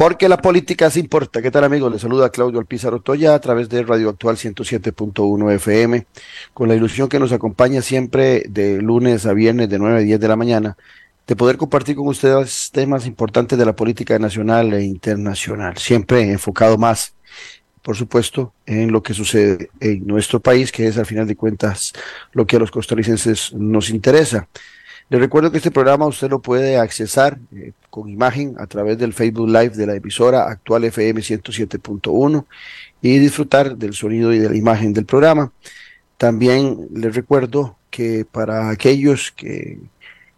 Porque la política se importa. ¿Qué tal amigos? Les saluda Claudio Alpizar Otoya a través de Radio Actual 107.1 FM, con la ilusión que nos acompaña siempre de lunes a viernes de 9 a 10 de la mañana, de poder compartir con ustedes temas importantes de la política nacional e internacional, siempre enfocado más, por supuesto, en lo que sucede en nuestro país, que es al final de cuentas lo que a los costarricenses nos interesa. Les recuerdo que este programa usted lo puede accesar eh, con imagen a través del Facebook Live de la emisora actual FM 107.1 y disfrutar del sonido y de la imagen del programa. También les recuerdo que para aquellos que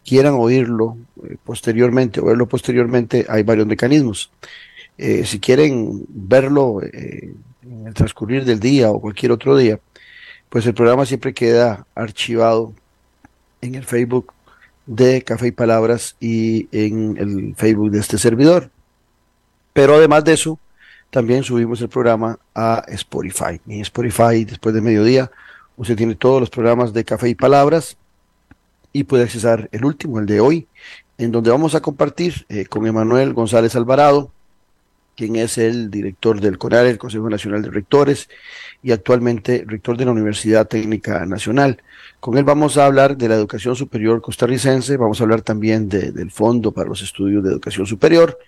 quieran oírlo eh, posteriormente o verlo posteriormente, hay varios mecanismos. Eh, si quieren verlo en el transcurrir del día o cualquier otro día, pues el programa siempre queda archivado en el Facebook de Café y Palabras y en el Facebook de este servidor. Pero además de eso, también subimos el programa a Spotify. En Spotify, después de mediodía, usted tiene todos los programas de Café y Palabras y puede accesar el último, el de hoy, en donde vamos a compartir eh, con Emanuel González Alvarado, quien es el director del CONAR, el Consejo Nacional de Rectores, y actualmente rector de la Universidad Técnica Nacional. Con él vamos a hablar de la educación superior costarricense, vamos a hablar también del Fondo para los Estudios de Educación Superior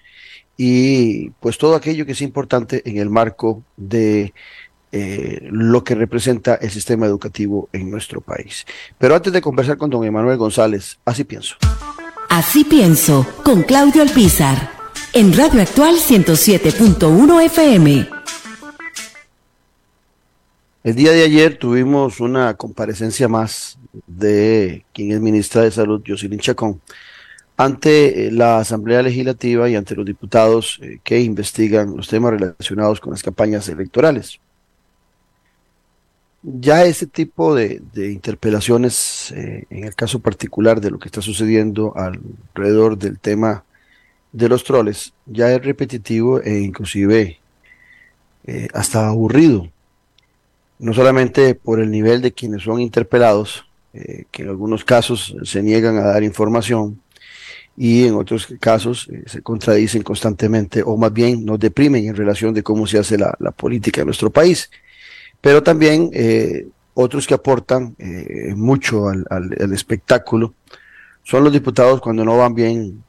y pues todo aquello que es importante en el marco de eh, lo que representa el sistema educativo en nuestro país. Pero antes de conversar con don Emanuel González, así pienso. Así pienso, con Claudio Alpizar, en Radio Actual 107.1 FM. El día de ayer tuvimos una comparecencia más de quien es ministra de Salud, Jocelyn Chacón, ante eh, la Asamblea Legislativa y ante los diputados eh, que investigan los temas relacionados con las campañas electorales. Ya ese tipo de, interpelaciones, eh, en el caso particular de lo que está sucediendo alrededor del tema de los troles, ya es repetitivo e inclusive hasta aburrido no solamente por el nivel de quienes son interpelados, eh, que en algunos casos se niegan a dar información y en otros casos eh, se contradicen constantemente o más bien nos deprimen en relación de cómo se hace la, política en nuestro país. Pero también eh, otros que aportan mucho al, al, espectáculo son los diputados cuando no van bien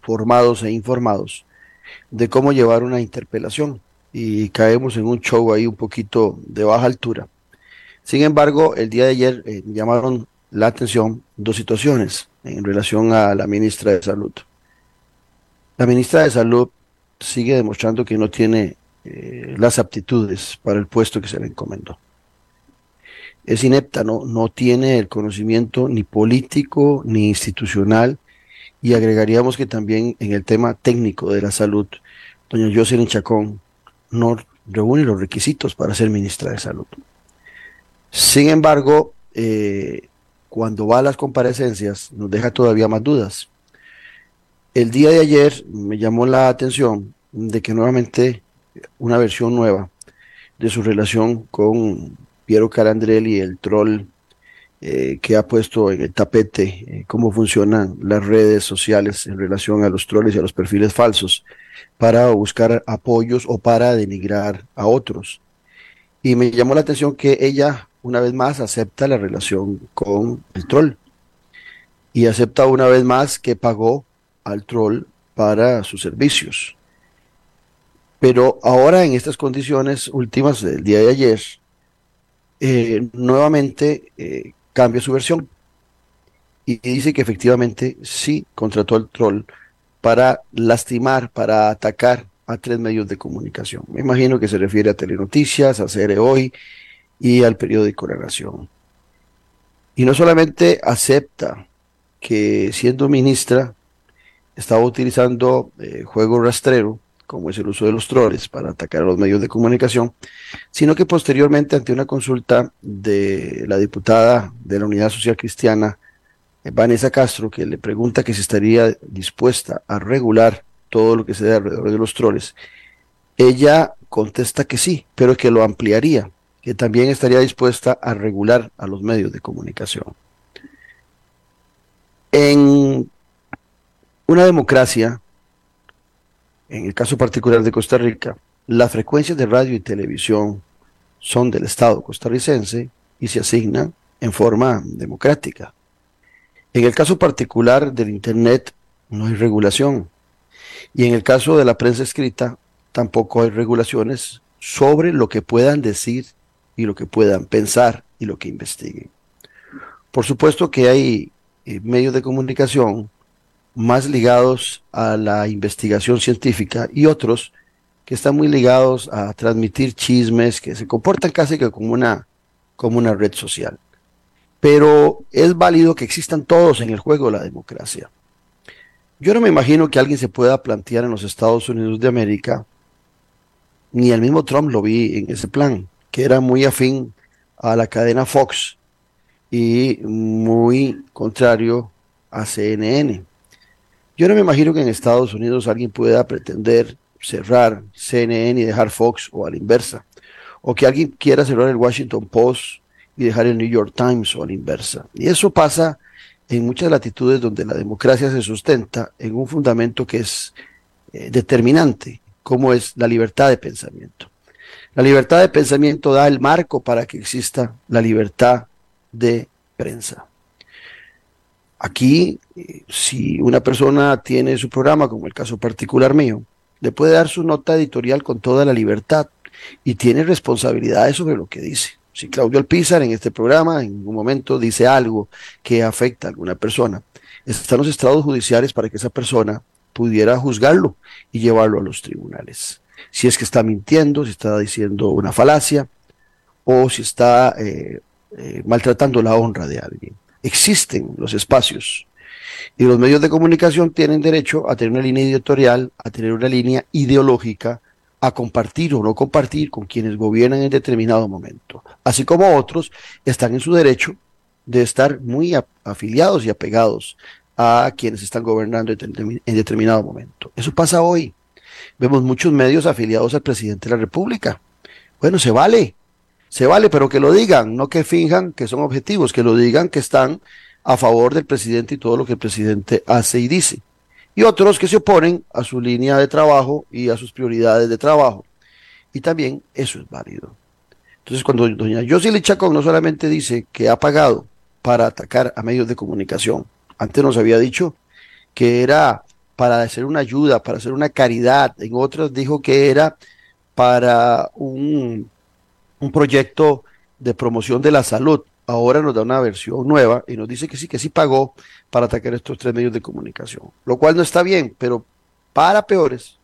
formados e informados de cómo llevar una interpelación y caemos en un show ahí un poquito de baja altura. Sin embargo, el día de ayer eh, llamaron la atención dos situaciones en relación a la ministra de Salud. La ministra de Salud sigue demostrando que no tiene eh, las aptitudes para el puesto que se le encomendó. Es inepta, ¿no? no tiene el conocimiento ni político ni institucional y agregaríamos que también en el tema técnico de la salud, doña Jocelyn Chacón no reúne los requisitos para ser ministra de Salud. Sin embargo, eh, cuando va a las comparecencias nos deja todavía más dudas. El día de ayer me llamó la atención de que nuevamente una versión nueva de su relación con Piero Calandrelli, y el troll eh, que ha puesto en el tapete eh, cómo funcionan las redes sociales en relación a los trolls y a los perfiles falsos para buscar apoyos o para denigrar a otros. Y me llamó la atención que ella, una vez más, acepta la relación con el troll. Y acepta una vez más que pagó al troll para sus servicios. Pero ahora en estas condiciones últimas del día de ayer, eh, nuevamente cambia su versión y dice que efectivamente sí contrató al troll para lastimar, para atacar a tres medios de comunicación. Me imagino que se refiere a Telenoticias, a CR Hoy y al periódico La Nación. Y no solamente acepta que siendo ministra estaba utilizando eh, juego rastrero como es el uso de los troles para atacar a los medios de comunicación, sino que posteriormente ante una consulta de la diputada de la Unidad Social Cristiana, eh, Vanessa Castro, que le pregunta que si estaría dispuesta a regular todo lo que se da alrededor de los troles, ella contesta que sí, pero que lo ampliaría, que también estaría dispuesta a regular a los medios de comunicación. En una democracia, en el caso particular de Costa Rica, las frecuencias de radio y televisión son del Estado costarricense y se asignan en forma democrática. En el caso particular del Internet no hay regulación. Y en el caso de la prensa escrita tampoco hay regulaciones sobre lo que puedan decir y lo que puedan pensar y lo que investiguen. Por supuesto que hay eh, medios de comunicación más ligados a la investigación científica y otros que están muy ligados a transmitir chismes, que se comportan casi que como una, como una red social. Pero es válido que existan todos en el juego de la democracia. Yo no me imagino que alguien se pueda plantear en los Estados Unidos de América, ni el mismo Trump lo vi en ese plan, que era muy afín a la cadena Fox y muy contrario a CNN. Yo no me imagino que en Estados Unidos alguien pueda pretender cerrar CNN y dejar Fox o a la inversa. O que alguien quiera cerrar el Washington Post y dejar el New York Times o a la inversa. Y eso pasa en muchas latitudes donde la democracia se sustenta en un fundamento que es eh, determinante, como es la libertad de pensamiento. La libertad de pensamiento da el marco para que exista la libertad de prensa. Aquí, eh, si una persona tiene su programa, como el caso particular mío, le puede dar su nota editorial con toda la libertad y tiene responsabilidades sobre lo que dice. Si Claudio Alpizar en este programa en un momento dice algo que afecta a alguna persona, están los estados judiciales para que esa persona pudiera juzgarlo y llevarlo a los tribunales. Si es que está mintiendo, si está diciendo una falacia o si está eh, eh, maltratando la honra de alguien existen los espacios. Y los medios de comunicación tienen derecho a tener una línea editorial, a tener una línea ideológica, a compartir o no compartir con quienes gobiernan en determinado momento. Así como otros están en su derecho de estar muy afiliados y apegados a quienes están gobernando en determinado momento. Eso pasa hoy. Vemos muchos medios afiliados al presidente de la República. Bueno, se vale, se vale, pero que lo digan, no que finjan que son objetivos, que lo digan que están a favor del presidente y todo lo que el presidente hace y dice. Y otros que se oponen a su línea de trabajo y a sus prioridades de trabajo. Y también eso es válido. Entonces, cuando doña Yosili Chacón no solamente dice que ha pagado para atacar a medios de comunicación, antes nos había dicho que era para hacer una ayuda, para hacer una caridad, en otras dijo que era para un un proyecto de promoción de la salud. Ahora nos da una versión nueva y nos dice que sí, que sí pagó para atacar estos tres medios de comunicación, lo cual no está bien, pero para peores,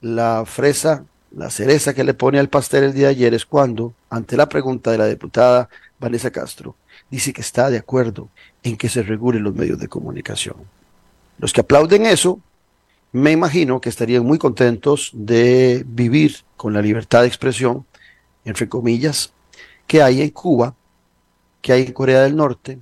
la fresa, la cereza que le pone al pastel el día de ayer es cuando, ante la pregunta de la diputada Vanessa Castro, dice que está de acuerdo en que se regulen los medios de comunicación. Los que aplauden eso, me imagino que estarían muy contentos de vivir con la libertad de expresión entre comillas, que hay en Cuba, que hay en Corea del Norte,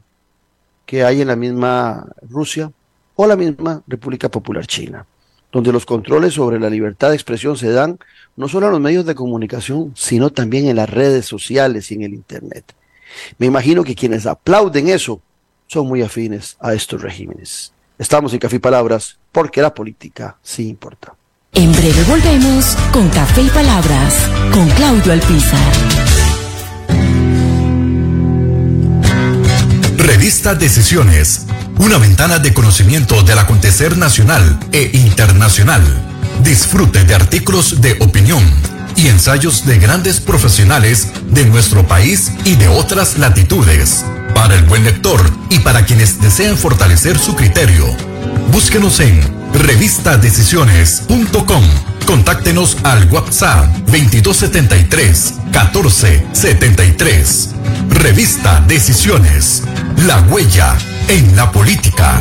que hay en la misma Rusia o la misma República Popular China, donde los controles sobre la libertad de expresión se dan no solo en los medios de comunicación, sino también en las redes sociales y en el Internet. Me imagino que quienes aplauden eso son muy afines a estos regímenes. Estamos en Café Palabras porque la política sí importa. En breve volvemos con Café y Palabras con Claudio Alpizar. Revista Decisiones, una ventana de conocimiento del acontecer nacional e internacional. Disfrute de artículos de opinión y ensayos de grandes profesionales de nuestro país y de otras latitudes. Para el buen lector y para quienes desean fortalecer su criterio, búsquenos en revistadecisiones.com. Contáctenos al WhatsApp 2273 1473. Revista Decisiones. La huella en la política.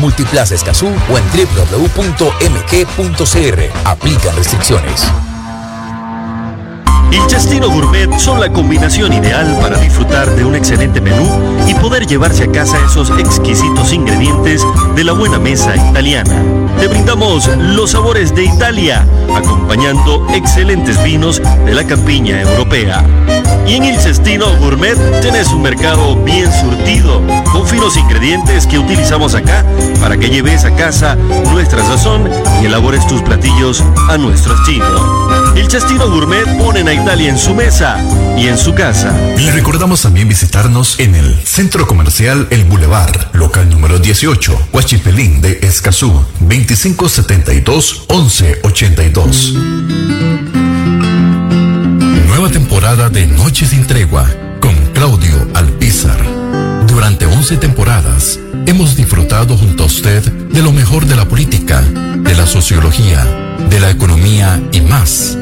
Multiplaza Escazú o en www.mg.cr. Aplican restricciones. El Chastino Gourmet son la combinación ideal para disfrutar de un excelente menú y poder llevarse a casa esos exquisitos ingredientes de la buena mesa italiana. Te brindamos los sabores de Italia, acompañando excelentes vinos de la campiña europea. Y en el Cestino Gourmet tenés un mercado bien surtido, con finos ingredientes que utilizamos acá para que lleves a casa nuestra sazón y elabores tus platillos a nuestro estilo. El Chastino Gourmet pone a Italia en su mesa y en su casa. Le recordamos también visitarnos en el Centro Comercial El Boulevard, local número 18, Huachipelín de Escazú, 2572-1182. Nueva temporada de Noche sin Tregua con Claudio Alpizar. Durante 11 temporadas hemos disfrutado junto a usted de lo mejor de la política, de la sociología, de la economía y más,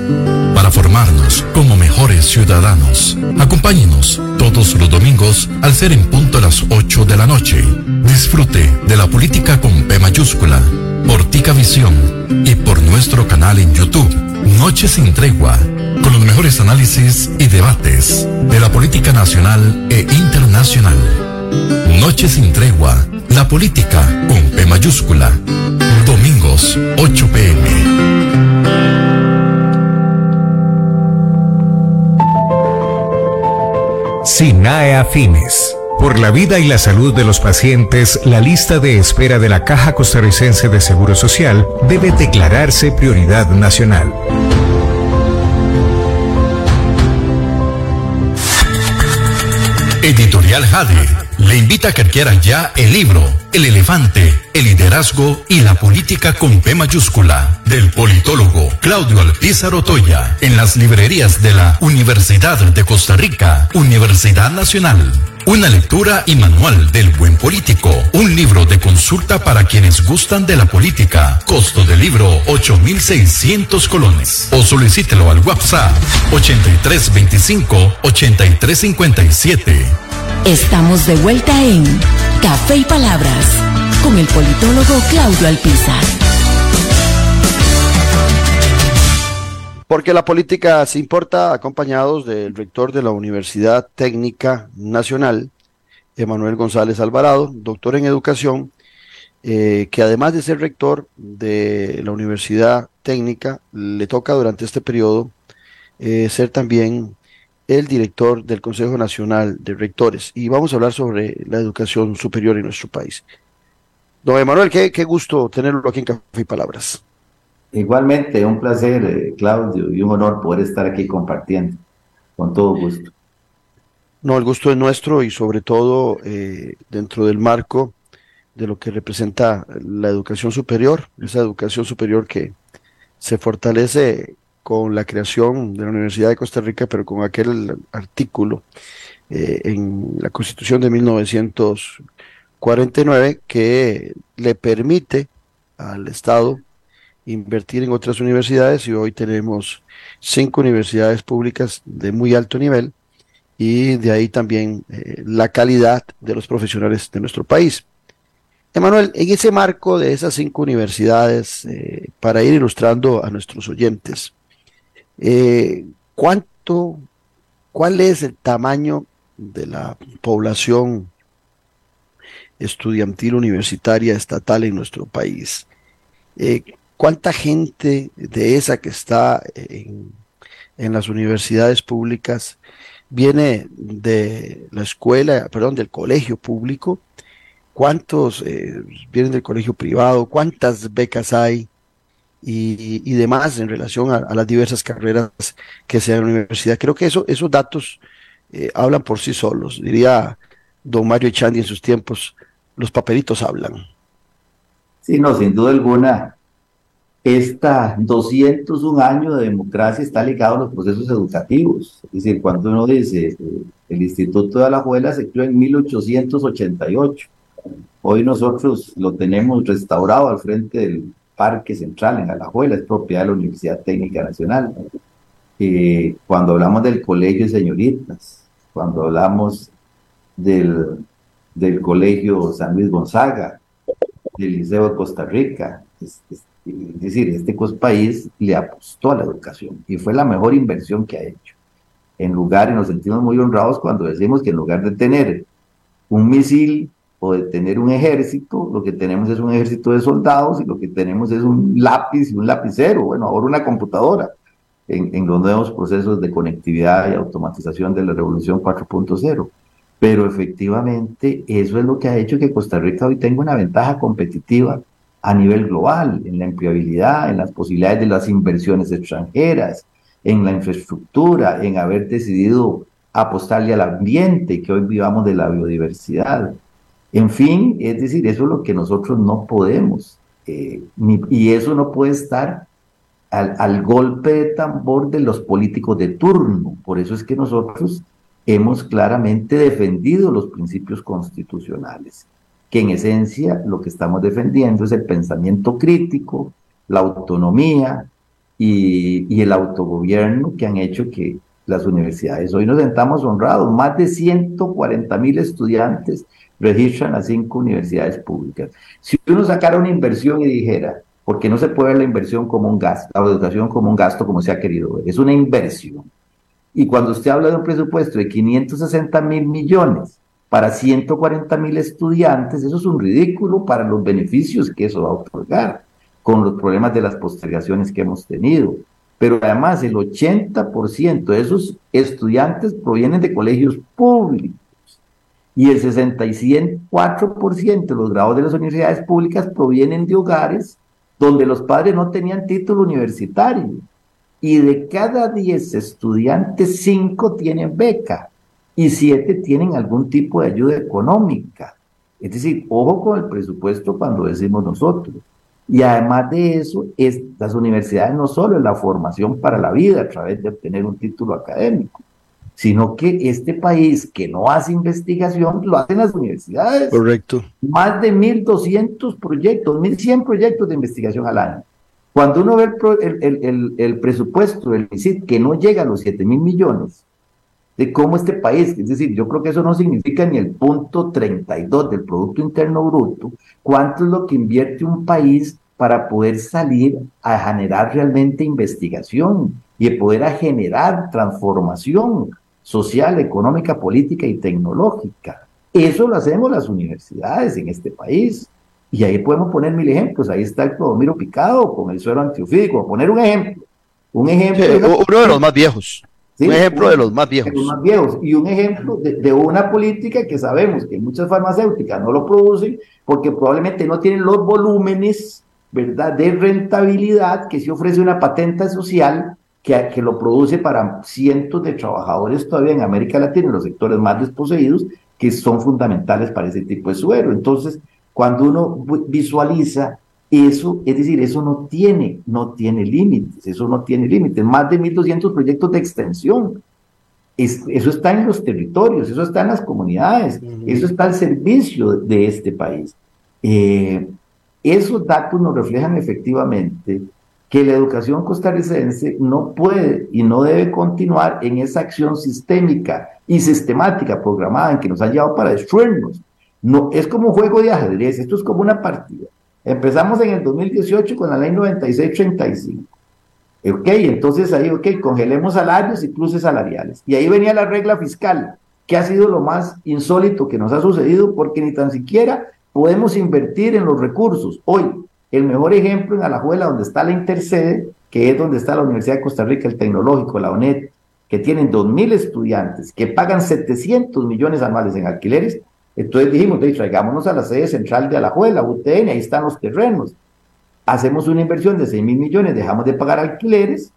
para formarnos como mejores ciudadanos. Acompáñenos todos los domingos al ser en punto a las 8 de la noche. Disfrute de la política con P mayúscula, por Tica Visión y por nuestro canal en YouTube, Noche sin Tregua, con los mejores análisis y debates de la política nacional e internacional. Noche sin Tregua, la política con P mayúscula. Domingos, 8 pm. SINAE Afines. Por la vida y la salud de los pacientes, la lista de espera de la Caja Costarricense de Seguro Social debe declararse prioridad nacional. Editorial Jade le invita a que adquiera ya el libro El elefante, el liderazgo y la política con P mayúscula del politólogo Claudio Alpizar Otoya en las librerías de la Universidad de Costa Rica, Universidad Nacional. Una lectura y manual del buen político. Un libro de consulta para quienes gustan de la política. Costo del libro 8,600 colones. O solicítelo al WhatsApp 8325-8357. Estamos de vuelta en Café y Palabras con el politólogo Claudio Alpizar. Porque la política se importa acompañados del rector de la Universidad Técnica Nacional, Emanuel González Alvarado, doctor en educación, eh, que además de ser rector de la Universidad Técnica, le toca durante este periodo eh, ser también el director del Consejo Nacional de Rectores. Y vamos a hablar sobre la educación superior en nuestro país. Don Emanuel, qué, qué gusto tenerlo aquí en Café y Palabras. Igualmente, un placer, eh, Claudio, y un honor poder estar aquí compartiendo, con todo gusto. No, el gusto es nuestro y sobre todo eh, dentro del marco de lo que representa la educación superior, esa educación superior que se fortalece con la creación de la Universidad de Costa Rica, pero con aquel artículo eh, en la Constitución de 1949 que le permite al Estado invertir en otras universidades y hoy tenemos cinco universidades públicas de muy alto nivel y de ahí también eh, la calidad de los profesionales de nuestro país. Emanuel, en ese marco de esas cinco universidades, eh, para ir ilustrando a nuestros oyentes, eh, ¿cuánto, cuál es el tamaño de la población estudiantil universitaria estatal en nuestro país? ¿Cuánta gente de esa que está en, las universidades públicas viene de la escuela, perdón, del colegio público? ¿Cuántos eh, vienen del colegio privado? ¿Cuántas becas hay? Y, demás en relación a, las diversas carreras que se dan en la universidad. Creo que eso, esos datos eh, hablan por sí solos. Diría don Mario Echandi en sus tiempos, los papelitos hablan. Sí, no, sin duda alguna, esta 201 años de democracia está ligado a los procesos educativos. Es decir, cuando uno dice, eh, el Instituto de Alajuela se creó en 1888. Hoy nosotros lo tenemos restaurado al frente del Parque Central en Alajuela, es propiedad de la Universidad Técnica Nacional. Eh, cuando hablamos del Colegio de Señoritas, cuando hablamos del, del Colegio San Luis Gonzaga, del Liceo de Costa Rica, es, decir, este país le apostó a la educación y fue la mejor inversión que ha hecho. En lugar, y nos sentimos muy honrados cuando decimos que en lugar de tener un misil o de tener un ejército, lo que tenemos es un ejército de soldados y lo que tenemos es un lápiz y un lapicero, bueno, ahora una computadora en, los nuevos procesos de conectividad y automatización de la revolución 4.0. Pero efectivamente eso es lo que ha hecho que Costa Rica hoy tenga una ventaja competitiva a nivel global, en la empleabilidad, en las posibilidades de las inversiones extranjeras, en la infraestructura, en haber decidido apostarle al ambiente, que hoy vivamos de la biodiversidad. En fin, es decir, eso es lo que nosotros no podemos. Eh, y eso no puede estar al, golpe de tambor de los políticos de turno. Por eso es que nosotros hemos claramente defendido los principios constitucionales, que en esencia lo que estamos defendiendo es el pensamiento crítico, la autonomía y, y el autogobierno que han hecho que las universidades hoy nos sentamos honrados. Más de 140 mil estudiantes registran las cinco universidades públicas. Si uno sacara una inversión y dijera, porque no se puede ver la inversión como un gasto, la educación como un gasto como se ha querido ver, es una inversión. Y cuando usted habla de un presupuesto de 560 mil millones para 140 mil estudiantes, eso es un ridículo para los beneficios que eso va a otorgar, con los problemas de las postergaciones que hemos tenido. Pero además el 80% de esos estudiantes provienen de colegios públicos y el 64% de los grados de las universidades públicas provienen de hogares donde los padres no tenían título universitario. Y de cada 10 estudiantes, 5 tienen beca y 7 tienen algún tipo de ayuda económica. Es decir, ojo con el presupuesto cuando decimos nosotros. Y además de eso, es, las universidades no solo es la formación para la vida a través de obtener un título académico, sino que este país que no hace investigación lo hacen las universidades. Correcto. Más de 1.200 proyectos, 1.100 proyectos de investigación al año. Cuando uno ve el, el, el, el presupuesto del MISID que no llega a los 7 mil millones, de cómo este país, es decir, yo creo que eso no significa ni el punto 32 del Producto Interno Bruto, cuánto es lo que invierte un país para poder salir a generar realmente investigación y poder a generar transformación social, económica, política y tecnológica. Eso lo hacemos las universidades en este país. Y ahí podemos poner mil ejemplos. Ahí está el Clodomiro Picado con el suelo antiofídico. Poner un ejemplo. Un ejemplo. uno de los más viejos. un ejemplo de los más viejos. los más viejos. Y un ejemplo de, de, una política que sabemos que muchas farmacéuticas no lo producen porque probablemente no tienen los volúmenes ¿verdad? de rentabilidad que se ofrece una patente social que, que, lo produce para cientos de trabajadores todavía en América Latina, en los sectores más desposeídos, que son fundamentales para ese tipo de suero. Entonces, cuando uno visualiza eso, es decir, eso no tiene, no tiene límites, eso no tiene límites. Más de 1.200 proyectos de extensión. Es, eso está en los territorios, eso está en las comunidades, eso está al servicio de este país. Eh, esos datos nos reflejan efectivamente que la educación costarricense no puede y no debe continuar en esa acción sistémica y sistemática programada en que nos ha llevado para destruirnos. No, es como un juego de ajedrez, esto es como una partida. Empezamos en el 2018 con la ley 9635. Ok, entonces ahí, ok, congelemos salarios y cruces salariales. Y ahí venía la regla fiscal, que ha sido lo más insólito que nos ha sucedido porque ni tan siquiera podemos invertir en los recursos. Hoy, el mejor ejemplo en Alajuela, donde está la Intercede, que es donde está la Universidad de Costa Rica, el Tecnológico, la ONET, que tienen 2.000 estudiantes, que pagan 700 millones anuales en alquileres. Entonces dijimos, traigámonos a la sede central de Alajuela, UTN, ahí están los terrenos. Hacemos una inversión de 6 mil millones, dejamos de pagar alquileres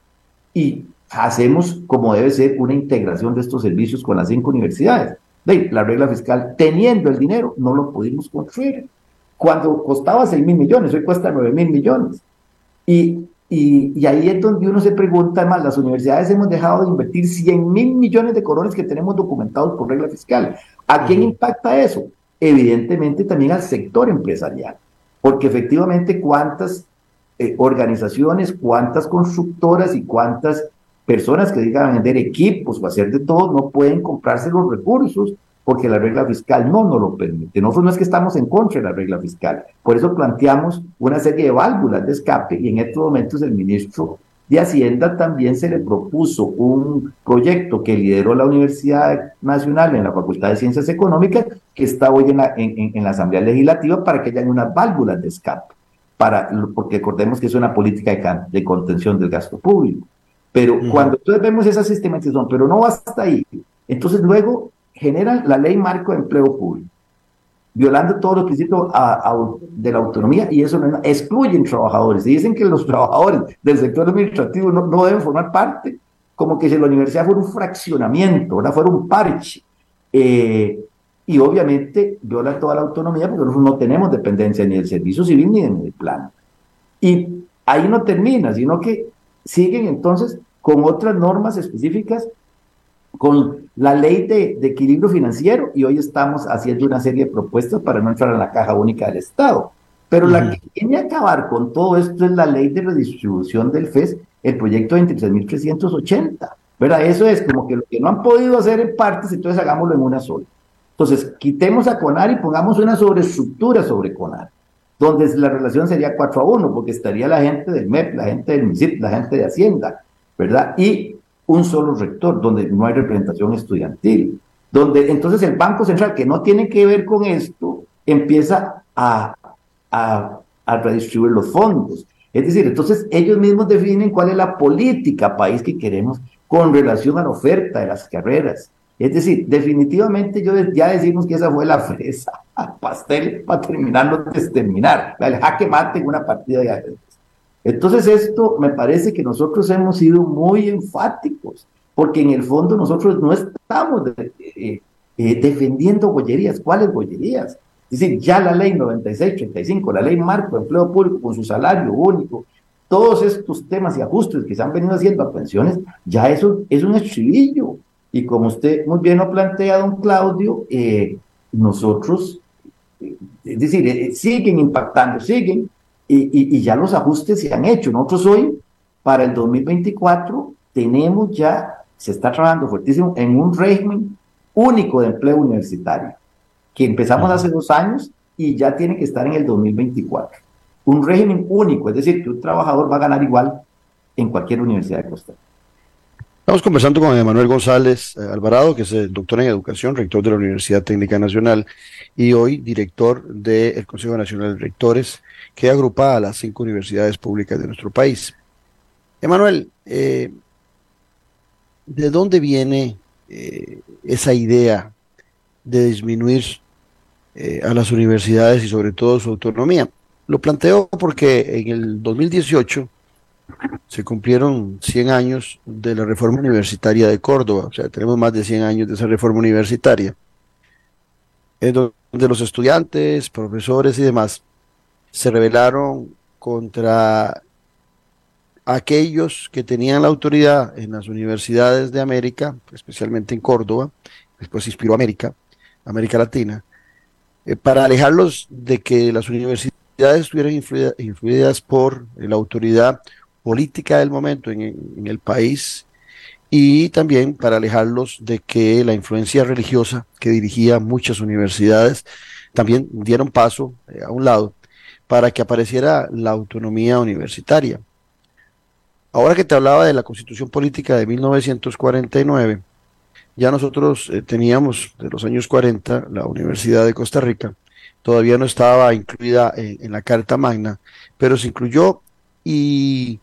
y hacemos, como debe ser, una integración de estos servicios con las cinco universidades. La regla fiscal, teniendo el dinero, no lo pudimos construir cuando costaba 6 mil millones, hoy cuesta 9 mil millones. Y, y, y, ahí es donde uno se pregunta, más las universidades hemos dejado de invertir 100 mil millones de colones que tenemos documentados por regla fiscal. ¿A quién impacta eso? Evidentemente también al sector empresarial, porque efectivamente cuántas eh, organizaciones, cuántas constructoras y cuántas personas que digan vender equipos o hacer de todo no pueden comprarse los recursos porque la regla fiscal no nos lo permite. Nosotros no es que estamos en contra de la regla fiscal, por eso planteamos una serie de válvulas de escape y en estos momentos el ministro de Hacienda también se le propuso un proyecto que lideró la Universidad Nacional en la Facultad de Ciencias Económicas, que está hoy en la, en, la Asamblea Legislativa para que haya unas válvulas de escape, para, porque recordemos que es una política de, de contención del gasto público. Pero cuando entonces vemos esa sistematización, pero no basta ahí, entonces luego generan la ley marco de empleo público, violando todos los principios de la autonomía y eso no, excluyen trabajadores. Y dicen que los trabajadores del sector administrativo no, deben formar parte, como que si la universidad fuera un fraccionamiento, ¿verdad? fuera un parche. Eh, y obviamente viola toda la autonomía porque nosotros no tenemos dependencia ni del servicio civil ni del plan. Y ahí no termina, sino que siguen entonces con otras normas específicas con la ley de, equilibrio financiero y hoy estamos haciendo una serie de propuestas para no entrar en la caja única del Estado. Pero la que viene a acabar con todo esto es la ley de redistribución del FES, el proyecto 23.380. ¿Verdad? Eso es como que lo que no han podido hacer en partes, entonces hagámoslo en una sola. Entonces, quitemos a CONAR y pongamos una sobreestructura sobre CONAR, donde la relación sería 4 a 1, porque estaría la gente del MEP, la gente del MISIP, la gente de Hacienda, ¿verdad? Y un solo rector, donde no hay representación estudiantil, donde entonces el Banco Central, que no tiene que ver con esto, empieza a, a, redistribuir los fondos. Es decir, entonces ellos mismos definen cuál es la política país que queremos con relación a la oferta de las carreras. Es decir, definitivamente yo ya decimos que esa fue la fresa pastel para terminarlo de terminar, el jaque mate en una partida de ajedrez. Entonces esto me parece que nosotros hemos sido muy enfáticos, porque en el fondo nosotros no estamos eh, eh, defendiendo bollerías. ¿Cuáles bollerías? Es decir, ya la ley 9635, la ley marco de empleo público con su salario único, todos estos temas y ajustes que se han venido haciendo a pensiones, ya eso es un estribillo. Y como usted muy bien lo plantea, don Claudio, eh, nosotros, es decir, siguen impactando, siguen, y, ya los ajustes se han hecho. Nosotros hoy, para el 2024, tenemos ya, se está trabajando fuertísimo en un régimen único de empleo universitario, que empezamos hace dos años y ya tiene que estar en el 2024. Un régimen único, es decir, que un trabajador va a ganar igual en cualquier universidad de Costa Rica. Estamos conversando con Emanuel González eh, Alvarado, que es doctor en educación, rector de la Universidad Técnica Nacional y hoy director del Consejo Nacional de Rectores que agrupa a las cinco universidades públicas de nuestro país. Emanuel, eh, ¿de dónde viene eh, esa idea de disminuir eh, a las universidades y sobre todo su autonomía? Lo planteo porque en el 2018 se cumplieron 100 años de la reforma universitaria de Córdoba, o sea, tenemos más de 100 años de esa reforma universitaria, en donde los estudiantes, profesores y demás se rebelaron contra aquellos que tenían la autoridad en las universidades de América, especialmente en Córdoba, después inspiró América, América Latina, eh, para alejarlos de que las universidades estuvieran influidas por la autoridad política del momento en, el país y también para alejarlos de que la influencia religiosa que dirigía muchas universidades también dieron paso eh, a un lado para que apareciera la autonomía universitaria. Ahora que te hablaba de la constitución política de 1949, ya nosotros eh, teníamos de los años 40 la Universidad de Costa Rica, todavía no estaba incluida en, la Carta Magna, pero se incluyó y,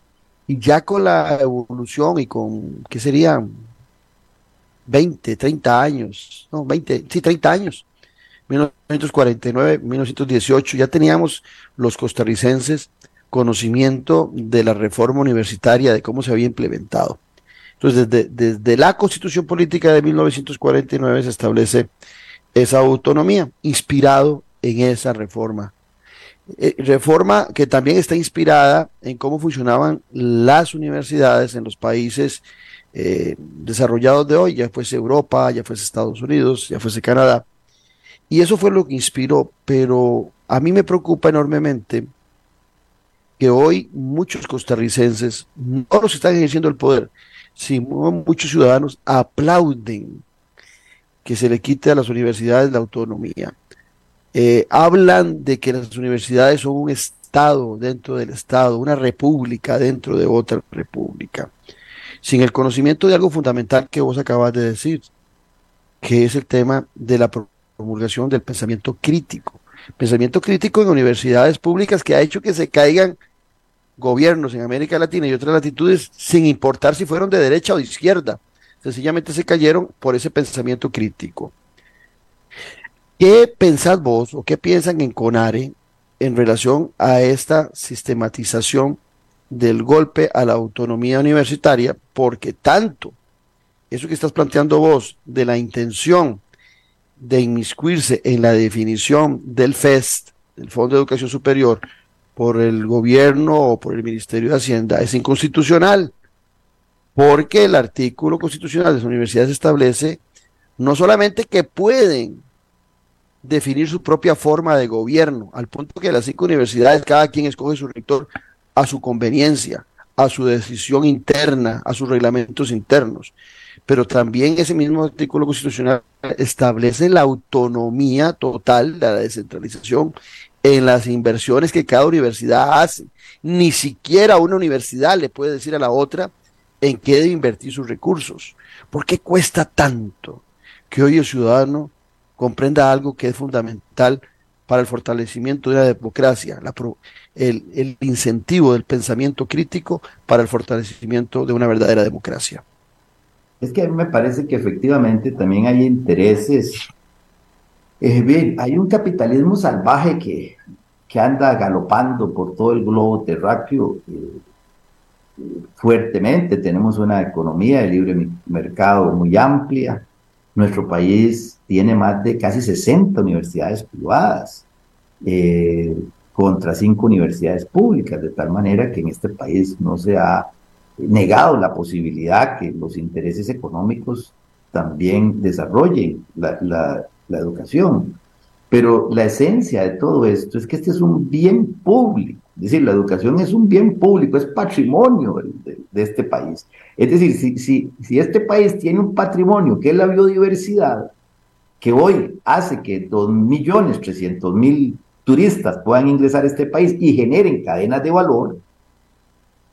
y, ya con la evolución y con, ¿qué serían? 20, 30 años, no, 20, sí, 30 años 1949, 1918, ya teníamos los costarricenses conocimiento de la reforma universitaria, de cómo se había implementado. Entonces, desde, desde la constitución política de 1949 se establece esa autonomía, inspirado en esa reforma Eh, reforma que también está inspirada en cómo funcionaban las universidades en los países eh, desarrollados de hoy, ya fuese Europa, ya fuese Estados Unidos, ya fuese Canadá. Y eso fue lo que inspiró, pero a mí me preocupa enormemente que hoy muchos costarricenses, no los están ejerciendo el poder, sino muchos ciudadanos aplauden que se le quite a las universidades la autonomía. Eh, hablan de que las universidades son un Estado dentro del Estado, una república dentro de otra república, sin el conocimiento de algo fundamental que vos acabas de decir, que es el tema de la promulgación del pensamiento crítico. Pensamiento crítico en universidades públicas que ha hecho que se caigan gobiernos en América Latina y otras latitudes sin importar si fueron de derecha o de izquierda. Sencillamente se cayeron por ese pensamiento crítico. ¿Qué pensás vos o qué piensan en CONARE en relación a esta sistematización del golpe a la autonomía universitaria? Porque tanto eso que estás planteando vos de la intención de inmiscuirse en la definición del FEST, el Fondo de Educación Superior, por el gobierno o por el Ministerio de Hacienda es inconstitucional, porque el artículo constitucional de las universidades establece no solamente que pueden definir su propia forma de gobierno, al punto que las cinco universidades, cada quien escoge su rector a su conveniencia, a su decisión interna, a sus reglamentos internos. Pero también ese mismo artículo constitucional establece la autonomía total, la descentralización en las inversiones que cada universidad hace. Ni siquiera una universidad le puede decir a la otra en qué debe invertir sus recursos. ¿Por qué cuesta tanto que hoy el ciudadano comprenda algo que es fundamental para el fortalecimiento de la democracia, el, incentivo del pensamiento crítico para el fortalecimiento de una verdadera democracia? Es que a mí me parece que efectivamente también hay intereses eh, bien, hay un capitalismo salvaje que, que anda galopando por todo el globo terráqueo eh, fuertemente. Tenemos una economía de libre mercado muy amplia. Nuestro país tiene más de casi 60 universidades privadas eh, contra cinco universidades públicas, de tal manera que en este país no se ha negado la posibilidad que los intereses económicos también desarrollen la la educación. Pero la esencia de todo esto es que este es un bien público. Es decir, la educación es un bien público, es patrimonio de, este país. Es decir, si, si, si este país tiene un patrimonio que es la biodiversidad, que hoy hace que 2.300.000 turistas puedan ingresar a este país y generen cadenas de valor,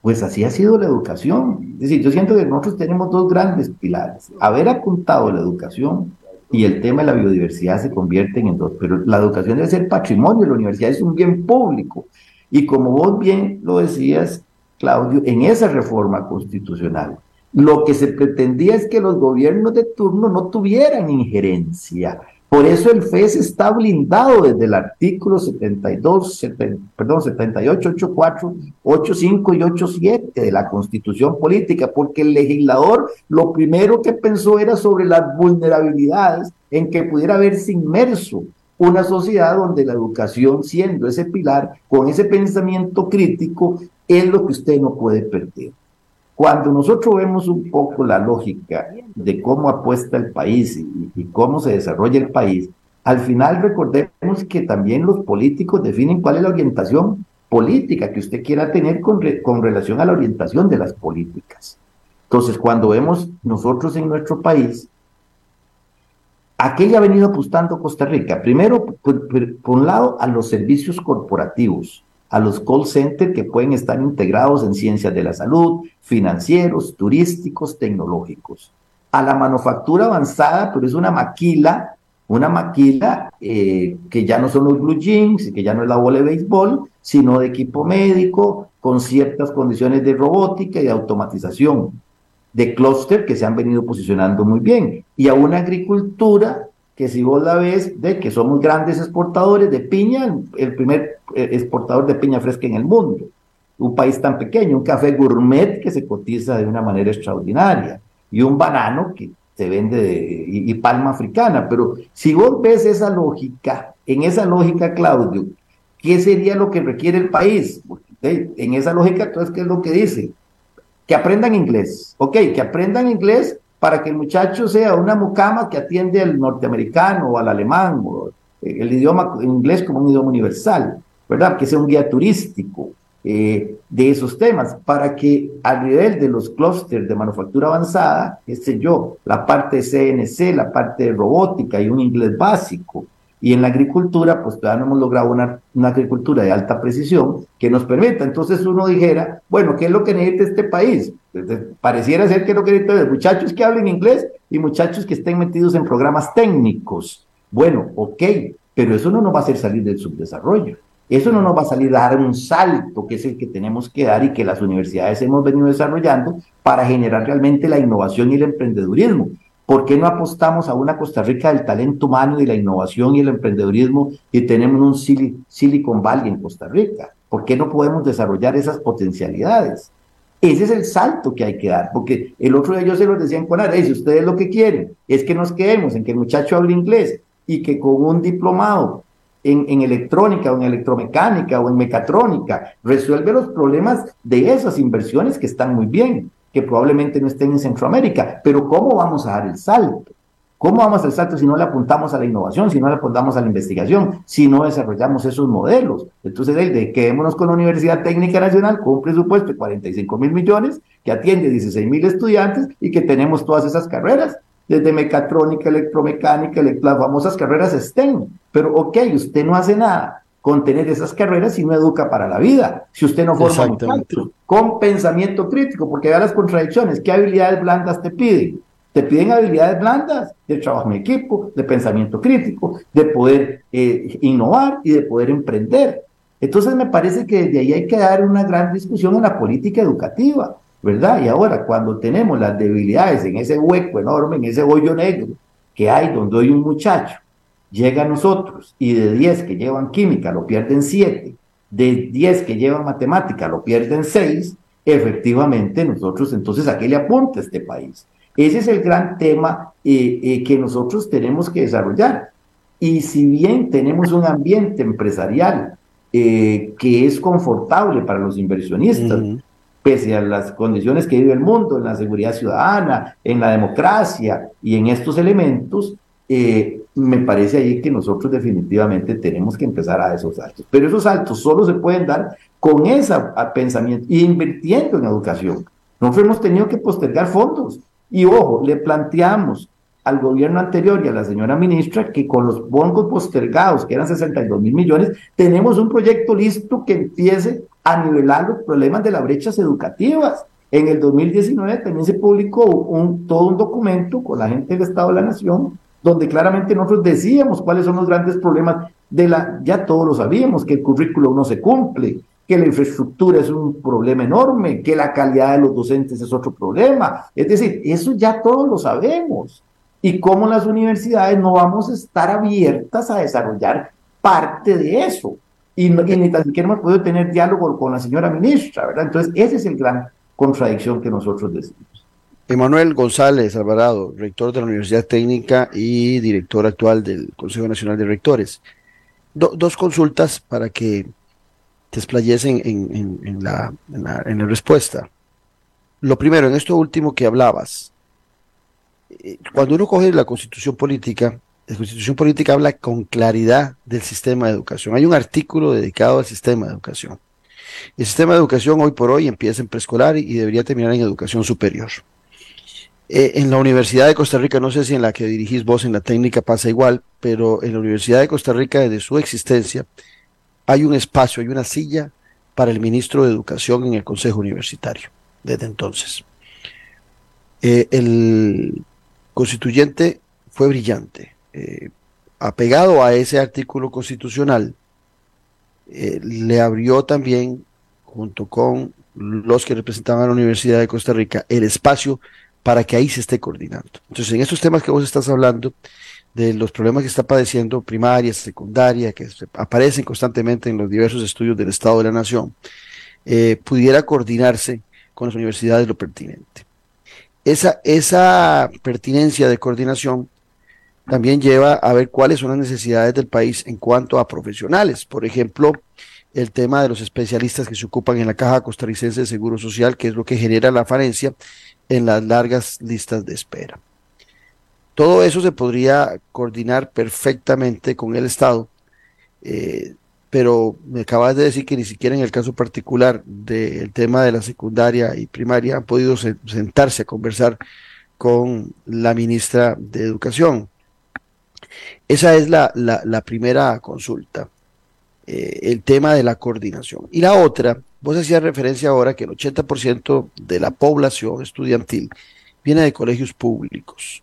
pues así ha sido la educación. Es decir, yo siento que nosotros tenemos dos grandes pilares. Haber apuntado la educación y el tema de la biodiversidad se convierte en dos. Pero la educación debe ser patrimonio, la universidad es un bien público. Y como vos bien lo decías, Claudio, en esa reforma constitucional, lo que se pretendía es que los gobiernos de turno no tuvieran injerencia. Por eso el FES está blindado desde el artículo 72, perdón, 78, 84, 85 y 87 de la Constitución Política, porque el legislador lo primero que pensó era sobre las vulnerabilidades en que pudiera haberse inmerso una sociedad donde la educación, siendo ese pilar, con ese pensamiento crítico, es lo que usted no puede perder. Cuando nosotros vemos un poco la lógica de cómo apuesta el país y, cómo se desarrolla el país, al final recordemos que también los políticos definen cuál es la orientación política que usted quiera tener con, con relación a la orientación de las políticas. Entonces, cuando vemos nosotros en nuestro país, ¿a qué ya ha venido apostando Costa Rica? Primero, por, por un lado, a los servicios corporativos a los call centers que pueden estar integrados en ciencias de la salud, financieros, turísticos, tecnológicos. A la manufactura avanzada, pero es una maquila, una maquila eh, que ya no son los blue jeans, que ya no es la bola de béisbol, sino de equipo médico, con ciertas condiciones de robótica y de automatización, de clúster que se han venido posicionando muy bien, y a una agricultura que si vos la ves, de que somos grandes exportadores de piña, el primer eh, exportador de piña fresca en el mundo. Un país tan pequeño, un café gourmet que se cotiza de una manera extraordinaria y un banano que se vende y, palma africana. Pero si vos ves esa lógica, en esa lógica, Claudio, ¿qué sería lo que requiere el país? En esa lógica, entonces, ¿qué es lo que dice? Que aprendan inglés. Ok, que aprendan inglés para que el muchacho sea una mucama que atiende al norteamericano o al alemán, o el idioma inglés como un idioma universal, ¿verdad? Que sea un guía turístico eh, de esos temas, para que a nivel de los clústeres de manufactura avanzada, qué sé yo, la parte de CNC, la parte de robótica y un inglés básico, y en la agricultura, pues todavía no hemos logrado una, una, agricultura de alta precisión que nos permita. Entonces uno dijera, bueno, ¿qué es lo que necesita este país? pareciera ser que lo que necesita es muchachos que hablen inglés y muchachos que estén metidos en programas técnicos. Bueno, ok, pero eso no nos va a hacer salir del subdesarrollo. Eso no nos va a salir a dar un salto, que es el que tenemos que dar y que las universidades hemos venido desarrollando para generar realmente la innovación y el emprendedurismo. ¿Por qué no apostamos a una Costa Rica del talento humano y la innovación y el emprendedurismo y tenemos un Silicon Valley en Costa Rica? ¿Por qué no podemos desarrollar esas potencialidades? Ese es el salto que hay que dar, porque el otro día yo se lo decía en Conar, si ustedes lo que quieren es que nos quedemos en que el muchacho hable inglés y que con un diplomado en, en, electrónica o en electromecánica o en mecatrónica resuelve los problemas de esas inversiones que están muy bien, que probablemente no estén en Centroamérica, pero ¿cómo vamos a dar el salto? ¿Cómo vamos al salto si no le apuntamos a la innovación, si no le apuntamos a la investigación, si no desarrollamos esos modelos? Entonces, de, quedémonos con la Universidad Técnica Nacional con un presupuesto de 45 mil millones, que atiende 16 mil estudiantes y que tenemos todas esas carreras, desde mecatrónica, electromecánica, las famosas carreras STEM. Pero, ok, usted no hace nada con tener esas carreras si no educa para la vida, si usted no forma con pensamiento crítico, porque vea las contradicciones, ¿qué habilidades blandas te piden? Te piden habilidades blandas de trabajo en equipo, de pensamiento crítico, de poder eh, innovar y de poder emprender. Entonces me parece que desde ahí hay que dar una gran discusión en la política educativa, ¿verdad? Y ahora cuando tenemos las debilidades en ese hueco enorme, en ese hoyo negro que hay donde hay un muchacho, llega a nosotros y de 10 que llevan química lo pierden 7, de 10 que llevan matemática lo pierden 6, efectivamente nosotros entonces a qué le apunta este país. Ese es el gran tema eh, eh, que nosotros tenemos que desarrollar. Y si bien tenemos un ambiente empresarial eh, que es confortable para los inversionistas, pese a las condiciones que vive el mundo, en la seguridad ciudadana, en la democracia y en estos elementos, me parece ahí que nosotros definitivamente tenemos que empezar a esos saltos. Pero esos saltos solo se pueden dar con ese pensamiento, invirtiendo en educación. Nosotros hemos tenido que postergar fondos. Y ojo, le planteamos al gobierno anterior y a la señora ministra que con los bonos postergados, que eran 62 mil millones, tenemos un proyecto listo que empiece a nivelar los problemas de las brechas educativas. En el 2019 también se publicó un, todo un documento con la gente del Estado de la Nación, donde claramente nosotros decíamos cuáles son los grandes problemas de la, ya todos lo sabíamos, que el currículo no se cumple, que la infraestructura es un problema enorme, que la calidad de los docentes es otro problema. Es decir, eso ya todos lo sabemos. Y cómo las universidades no vamos a estar abiertas a desarrollar parte de eso. Y, ni tan siquiera hemos podido tener diálogo con la señora ministra, ¿verdad? Entonces, esa es el gran contradicción que nosotros decimos. Emanuel González Alvarado, rector de la Universidad Técnica y director actual del Consejo Nacional de Rectores. dos consultas para que desplayesen en, en, la, en, la, respuesta. Lo primero, en esto último que hablabas, eh, cuando uno coge la constitución política, la constitución política habla con claridad del sistema de educación. Hay un artículo dedicado al sistema de educación. El sistema de educación hoy por hoy empieza en preescolar y debería terminar en educación superior. Eh, en la Universidad de Costa Rica, no sé si en la que dirigís vos en la técnica pasa igual, pero en la Universidad de Costa Rica, desde su existencia, hay un espacio, hay una silla para el ministro de Educación en el Consejo Universitario, desde entonces. Eh, el constituyente fue brillante. Eh, apegado a ese artículo constitucional, le abrió también, junto con los que representaban a la Universidad de Costa Rica, el espacio para que ahí se esté coordinando. Entonces, en estos temas que vos estás hablando, de los problemas que está padeciendo primaria, secundaria, que aparecen constantemente en los diversos estudios del Estado de la Nación, eh, pudiera coordinarse con las universidades lo pertinente. Esa, esa pertinencia de coordinación también lleva a ver cuáles son las necesidades del país en cuanto a profesionales. Por ejemplo, el tema de los especialistas que se ocupan en la Caja Costarricense de Seguro Social, que es lo que genera la falencia en las largas listas de espera. Todo eso se podría coordinar perfectamente con el Estado, eh, pero me acabas de decir que ni siquiera en el caso particular del tema de la secundaria y primaria han podido sentarse a conversar con la ministra de Educación. Esa es la, primera consulta, eh, el tema de la coordinación. Y la otra, vos hacías referencia ahora que el 80% de la población estudiantil viene de colegios públicos,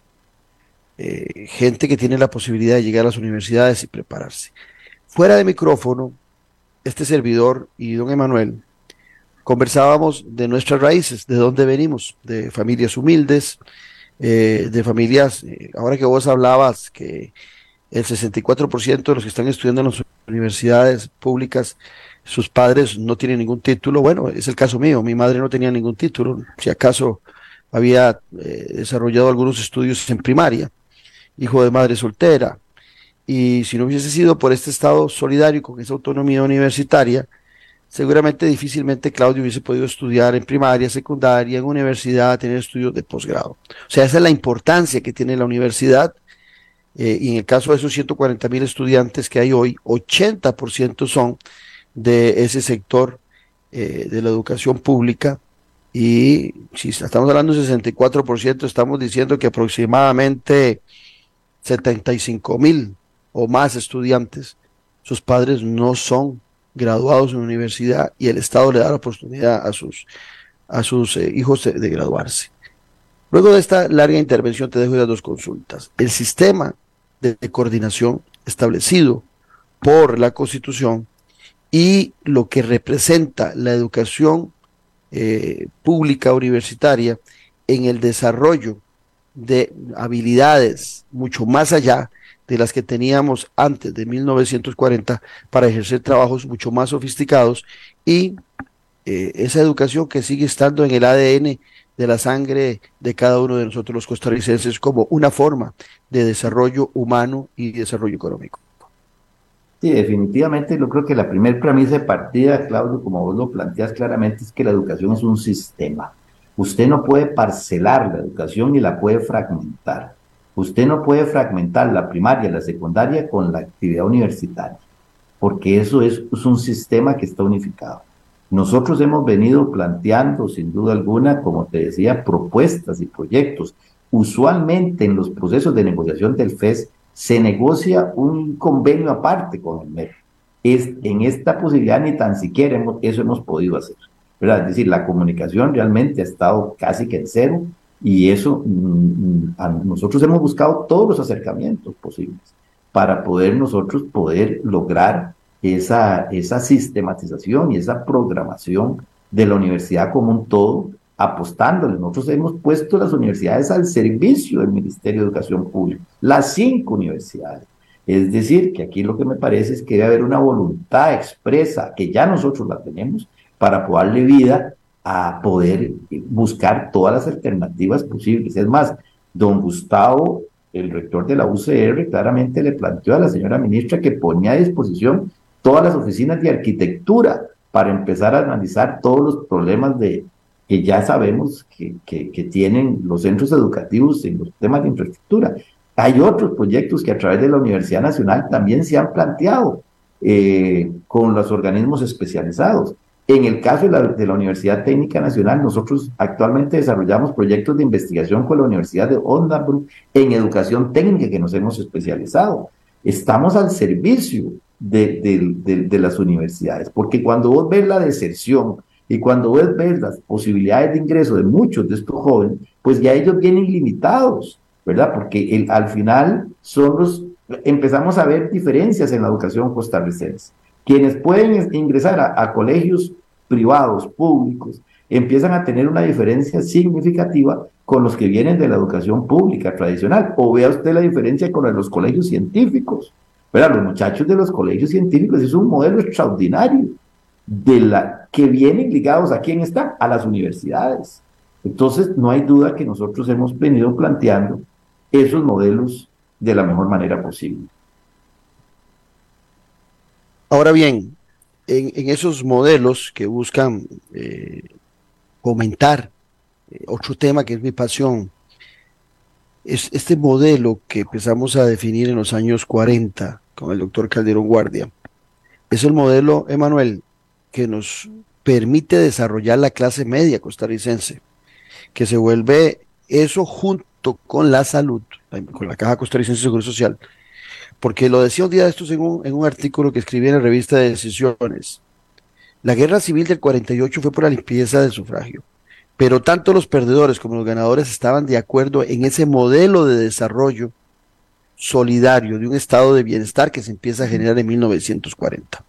eh, gente que tiene la posibilidad de llegar a las universidades y prepararse. Fuera de micrófono, este servidor y don Emanuel conversábamos de nuestras raíces, de dónde venimos, de familias humildes, eh, de familias, ahora que vos hablabas que el 64% de los que están estudiando en las universidades públicas, sus padres no tienen ningún título. Bueno, es el caso mío, mi madre no tenía ningún título, si acaso había eh, desarrollado algunos estudios en primaria, hijo de madre soltera. Y si no hubiese sido por este Estado solidario con esa autonomía universitaria, seguramente difícilmente Claudio hubiese podido estudiar en primaria, secundaria, en universidad, tener estudios de posgrado. O sea, esa es la importancia que tiene la universidad eh, y en el caso de esos 140 mil estudiantes que hay hoy, 80% son de ese sector eh, de la educación pública. Y si estamos hablando de 64%, estamos diciendo que aproximadamente 75 mil o más estudiantes, sus padres no son graduados en universidad y el Estado le da la oportunidad a sus, a sus eh, hijos de, de, graduarse. Luego de esta larga intervención te dejo ya dos consultas. El sistema de, coordinación establecido por la Constitución y lo que representa la educación eh, pública universitaria en el desarrollo de habilidades mucho más allá de las que teníamos antes de 1940 para ejercer trabajos mucho más sofisticados y eh, esa educación que sigue estando en el ADN de la sangre de cada uno de nosotros los costarricenses como una forma de desarrollo humano y desarrollo económico. Sí, definitivamente yo creo que la primera premisa de partida, Claudio, como vos lo planteas claramente, es que la educación es un sistema. Usted no puede parcelar la educación ni la puede fragmentar. Usted no puede fragmentar la primaria, la secundaria con la actividad universitaria, porque eso es un sistema que está unificado. Nosotros hemos venido planteando, sin duda alguna, como te decía, propuestas y proyectos. Usualmente en los procesos de negociación del FES se negocia un convenio aparte con el MEP. Es, en esta posibilidad ni tan siquiera eso hemos podido hacer. ¿verdad? Es decir, la comunicación realmente ha estado casi que en cero y eso mm, mm, nosotros hemos buscado todos los acercamientos posibles para poder nosotros poder lograr esa, esa sistematización y esa programación de la universidad como un todo, apostándole. Nosotros hemos puesto las universidades al servicio del Ministerio de Educación Pública, las cinco universidades. Es decir, que aquí lo que me parece es que debe haber una voluntad expresa, que ya nosotros la tenemos, para poder darle vida a poder buscar todas las alternativas posibles. Es más, don Gustavo, el rector de la UCR, claramente le planteó a la señora ministra que ponía a disposición todas las oficinas de arquitectura para empezar a analizar todos los problemas de, que ya sabemos que, que, tienen los centros educativos en los temas de infraestructura. Hay otros proyectos que a través de la Universidad Nacional también se han planteado eh, con los organismos especializados. En el caso de la, de la, Universidad Técnica Nacional, nosotros actualmente desarrollamos proyectos de investigación con la Universidad de Osnabrück en educación técnica que nos hemos especializado. Estamos al servicio de, las universidades. Porque cuando vos ves la deserción y cuando vos ves las posibilidades de ingreso de muchos de estos jóvenes, pues ya ellos vienen limitados, ¿verdad? Porque el, al final son los, empezamos a ver diferencias en la educación costarricense. Quienes pueden ingresar a, a colegios privados, públicos, empiezan a tener una diferencia significativa con los que vienen de la educación pública tradicional. O vea usted la diferencia con los colegios científicos. Los muchachos de los colegios científicos es un modelo extraordinario de la que vienen ligados a quién están, a las universidades. Entonces, no hay duda que nosotros hemos venido planteando esos modelos de la mejor manera posible. Ahora bien, en, esos modelos que buscan eh, fomentar eh, otro tema que es mi pasión, es este modelo que empezamos a definir en los años 40 con el doctor Calderón Guardia, es el modelo, Emanuel, que nos permite desarrollar la clase media costarricense, que se vuelve eso junto con la salud, con la Caja Costarricense de Seguro Social, porque lo decía un día de estos en un, en un artículo que escribí en la revista de Decisiones. La guerra civil del 48 fue por la limpieza del sufragio, pero tanto los perdedores como los ganadores estaban de acuerdo en ese modelo de desarrollo solidario de un estado de bienestar que se empieza a generar en 1940.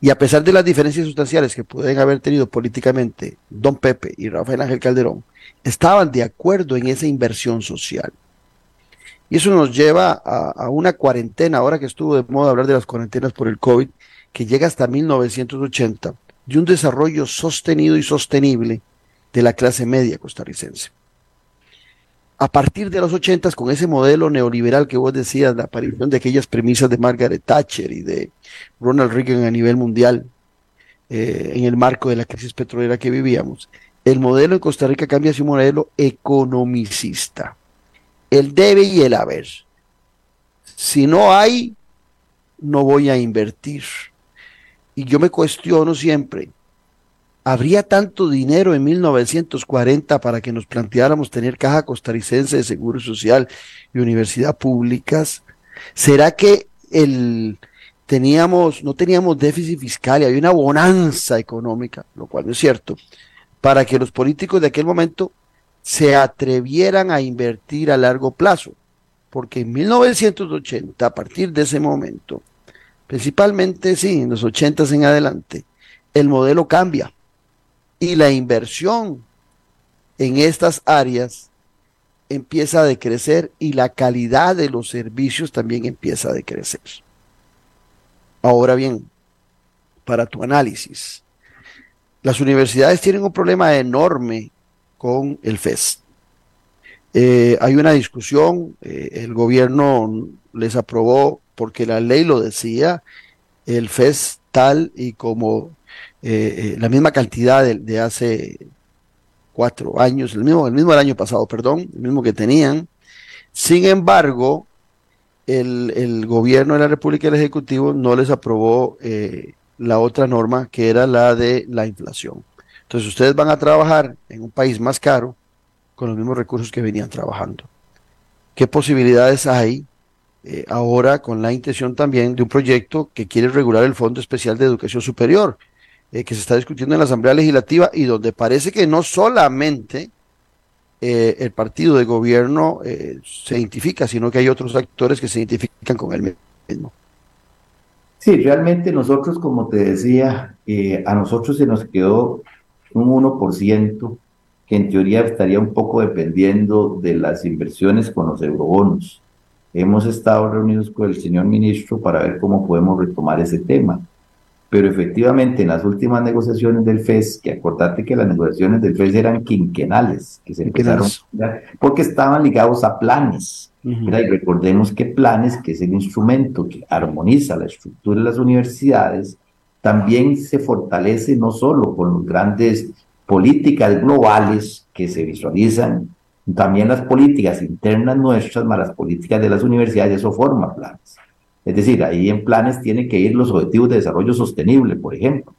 Y a pesar de las diferencias sustanciales que pueden haber tenido políticamente Don Pepe y Rafael Ángel Calderón, estaban de acuerdo en esa inversión social. Y eso nos lleva a, una cuarentena, ahora que estuvo de moda hablar de las cuarentenas por el COVID, que llega hasta 1980, de un desarrollo sostenido y sostenible de la clase media costarricense. A partir de los 80, con ese modelo neoliberal que vos decías, la aparición de aquellas premisas de Margaret Thatcher y de Ronald Reagan a nivel mundial, eh, en el marco de la crisis petrolera que vivíamos, el modelo en Costa Rica cambia hacia un modelo economicista el debe y el haber. Si no hay, no voy a invertir. Y yo me cuestiono siempre, ¿habría tanto dinero en 1940 para que nos planteáramos tener caja costarricense de seguro social y universidad públicas? ¿Será que el, teníamos, no teníamos déficit fiscal y había una bonanza económica, lo cual no es cierto, para que los políticos de aquel momento se atrevieran a invertir a largo plazo, porque en 1980, a partir de ese momento, principalmente sí, en los 80 en adelante, el modelo cambia y la inversión en estas áreas empieza a decrecer y la calidad de los servicios también empieza a decrecer. Ahora bien, para tu análisis, las universidades tienen un problema enorme con el FES. Eh, hay una discusión, eh, el gobierno les aprobó porque la ley lo decía, el FES tal y como eh, la misma cantidad de, hace cuatro años, el mismo, el mismo del año pasado, perdón, el mismo que tenían. Sin embargo, el, el gobierno de la República y el Ejecutivo no les aprobó la otra norma que era la de la inflación. Entonces ustedes van a trabajar en un país más caro con los mismos recursos que venían trabajando. ¿Qué posibilidades hay eh, ahora con la intención también de un proyecto que quiere regular el Fondo Especial de Educación Superior, eh, que se está discutiendo en la Asamblea Legislativa y donde parece que no solamente eh, el partido de gobierno se identifica, sino que hay otros actores que se identifican con él mismo? Sí, realmente nosotros, como te decía, a nosotros se nos quedó un 1% que en teoría estaría un poco dependiendo de las inversiones con los eurobonos. Hemos estado reunidos con el señor ministro para ver cómo podemos retomar ese tema. Pero efectivamente, en las últimas negociaciones del FES, que acordate que las negociaciones del FES eran quinquenales, que se empezaron porque estaban ligados a planes. Y recordemos que planes, que es el instrumento que armoniza la estructura de las universidades, también se fortalece no solo con las grandes políticas globales que se visualizan, también las políticas internas nuestras, más las políticas de las universidades, eso forma planes. Es decir, ahí en planes tienen que ir los objetivos de desarrollo sostenible, por ejemplo.